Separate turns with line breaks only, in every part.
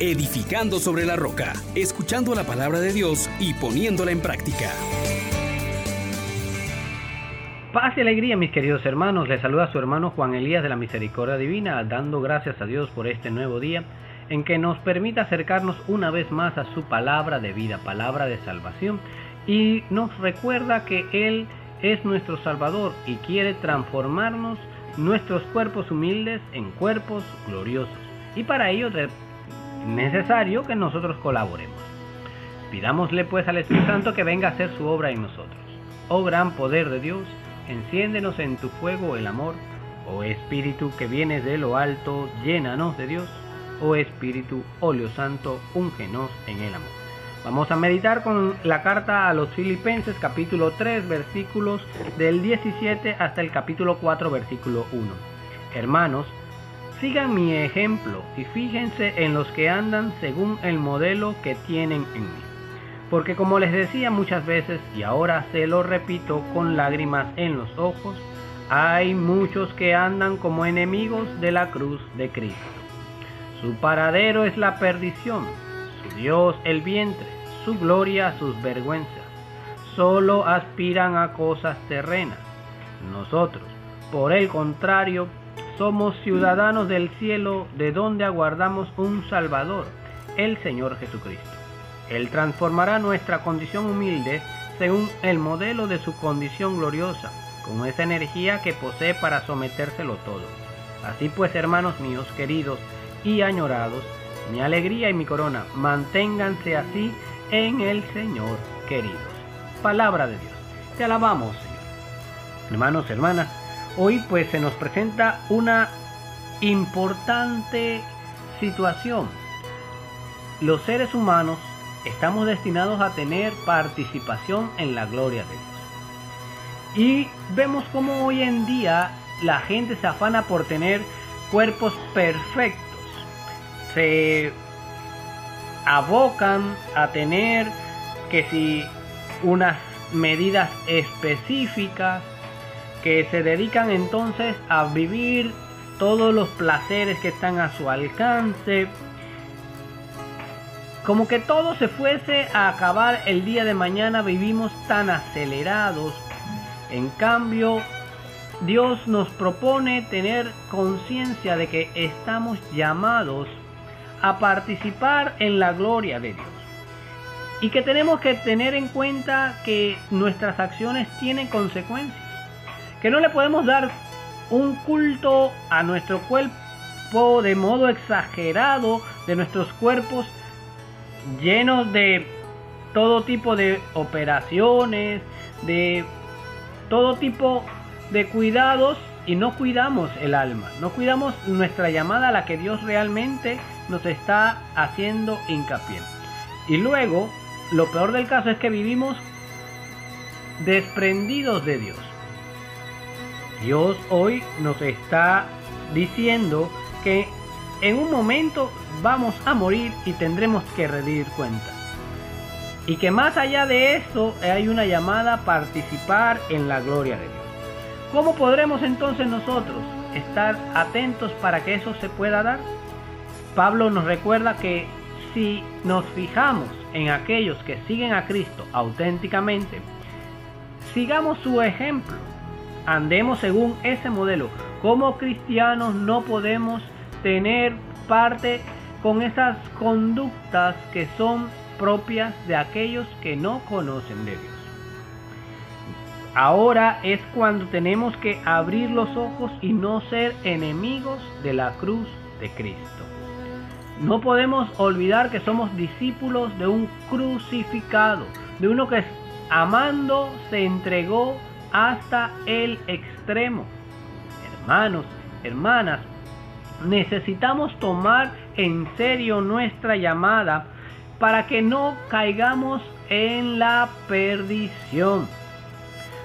edificando sobre la roca, escuchando la palabra de Dios y poniéndola en práctica.
Paz y alegría, mis queridos hermanos. Les saluda su hermano Juan Elías de la Misericordia Divina, dando gracias a Dios por este nuevo día en que nos permite acercarnos una vez más a su palabra de vida, palabra de salvación, y nos recuerda que Él es nuestro Salvador y quiere transformarnos nuestros cuerpos humildes en cuerpos gloriosos. Y para ello necesario que nosotros colaboremos. Pidámosle pues al Espíritu Santo que venga a hacer su obra en nosotros. Oh gran poder de Dios, enciéndenos en tu fuego el amor. Oh Espíritu que vienes de lo alto, llénanos de Dios. Oh Espíritu, óleo santo, úngenos en el amor. Vamos a meditar con la carta a los Filipenses capítulo 3 versículos del 17 hasta el capítulo 4 versículo 1. Hermanos, sigan mi ejemplo y fíjense en los que andan según el modelo que tienen en mí. Porque como les decía muchas veces y ahora se lo repito con lágrimas en los ojos, hay muchos que andan como enemigos de la cruz de Cristo. Su paradero es la perdición, su Dios el vientre su gloria, sus vergüenzas. Solo aspiran a cosas terrenas. Nosotros, por el contrario, somos ciudadanos del cielo de donde aguardamos un Salvador, el Señor Jesucristo. Él transformará nuestra condición humilde según el modelo de su condición gloriosa, con esa energía que posee para sometérselo todo. Así pues, hermanos míos, queridos y añorados, mi alegría y mi corona, manténganse así en el Señor, queridos. Palabra de Dios. Te alabamos, Señor. Hermanos, hermanas, hoy pues se nos presenta una importante situación. Los seres humanos estamos destinados a tener participación en la gloria de Dios. Y vemos cómo hoy en día la gente se afana por tener cuerpos perfectos. Se abocan a tener que si unas medidas específicas que se dedican entonces a vivir todos los placeres que están a su alcance como que todo se fuese a acabar el día de mañana vivimos tan acelerados en cambio Dios nos propone tener conciencia de que estamos llamados a participar en la gloria de Dios. Y que tenemos que tener en cuenta que nuestras acciones tienen consecuencias. Que no le podemos dar un culto a nuestro cuerpo de modo exagerado, de nuestros cuerpos llenos de todo tipo de operaciones, de todo tipo de cuidados y no cuidamos el alma, no cuidamos nuestra llamada a la que Dios realmente nos está haciendo hincapié. Y luego, lo peor del caso es que vivimos desprendidos de Dios. Dios hoy nos está diciendo que en un momento vamos a morir y tendremos que rendir cuenta. Y que más allá de eso hay una llamada a participar en la gloria de Dios. ¿Cómo podremos entonces nosotros estar atentos para que eso se pueda dar? Pablo nos recuerda que si nos fijamos en aquellos que siguen a Cristo auténticamente, sigamos su ejemplo, andemos según ese modelo. Como cristianos no podemos tener parte con esas conductas que son propias de aquellos que no conocen de Dios. Ahora es cuando tenemos que abrir los ojos y no ser enemigos de la cruz de Cristo. No podemos olvidar que somos discípulos de un crucificado, de uno que amando se entregó hasta el extremo. Hermanos, hermanas, necesitamos tomar en serio nuestra llamada para que no caigamos en la perdición,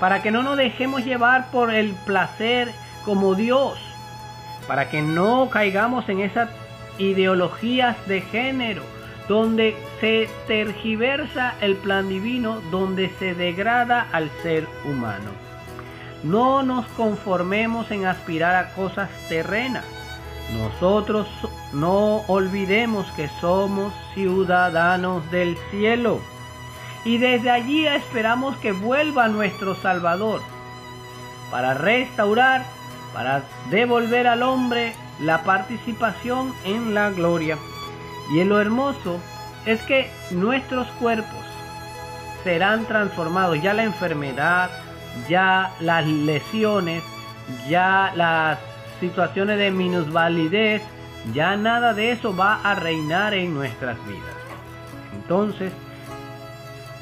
para que no nos dejemos llevar por el placer como Dios, para que no caigamos en esa ideologías de género, donde se tergiversa el plan divino, donde se degrada al ser humano. No nos conformemos en aspirar a cosas terrenas. nosotros no olvidemos que somos ciudadanos del cielo y desde allí esperamos que vuelva nuestro Salvador para restaurar, para devolver al hombre la participación en la gloria. Y en lo hermoso es que nuestros cuerpos serán transformados, ya la enfermedad, ya las lesiones, ya las situaciones de minusvalidez, ya nada de eso va a reinar en nuestras vidas. Entonces,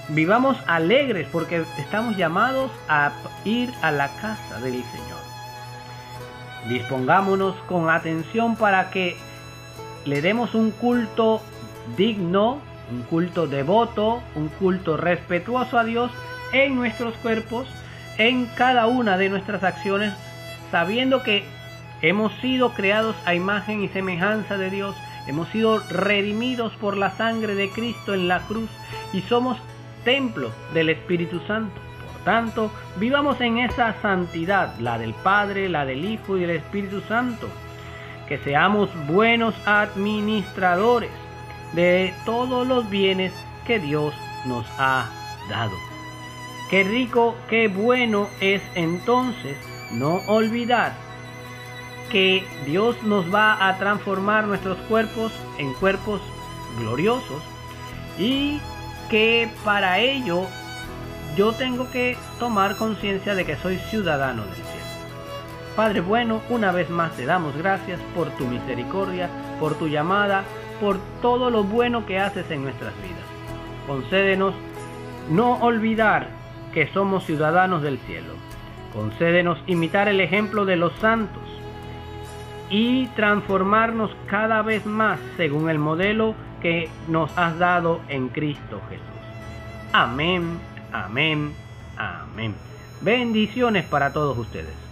vivamos alegres porque estamos llamados a ir a la casa del Señor. Dispongámonos con atención para que le demos un culto digno, un culto devoto, un culto respetuoso a Dios en nuestros cuerpos, en cada una de nuestras acciones, sabiendo que hemos sido creados a imagen y semejanza de Dios, hemos sido redimidos por la sangre de Cristo en la cruz y somos templo del Espíritu Santo. Por tanto, vivamos en esa santidad, la del Padre, la del Hijo y del Espíritu Santo. Que seamos buenos administradores de todos los bienes que Dios nos ha dado. Qué rico, qué bueno es entonces no olvidar que Dios nos va a transformar nuestros cuerpos en cuerpos gloriosos y que para ello yo tengo que tomar conciencia de que soy ciudadano del cielo. Padre bueno, una vez más te damos gracias por tu misericordia, por tu llamada, por todo lo bueno que haces en nuestras vidas. Concédenos no olvidar que somos ciudadanos del cielo. Concédenos imitar el ejemplo de los santos y transformarnos cada vez más según el modelo que nos has dado en Cristo Jesús. Amén, amén, amén. Bendiciones para todos ustedes.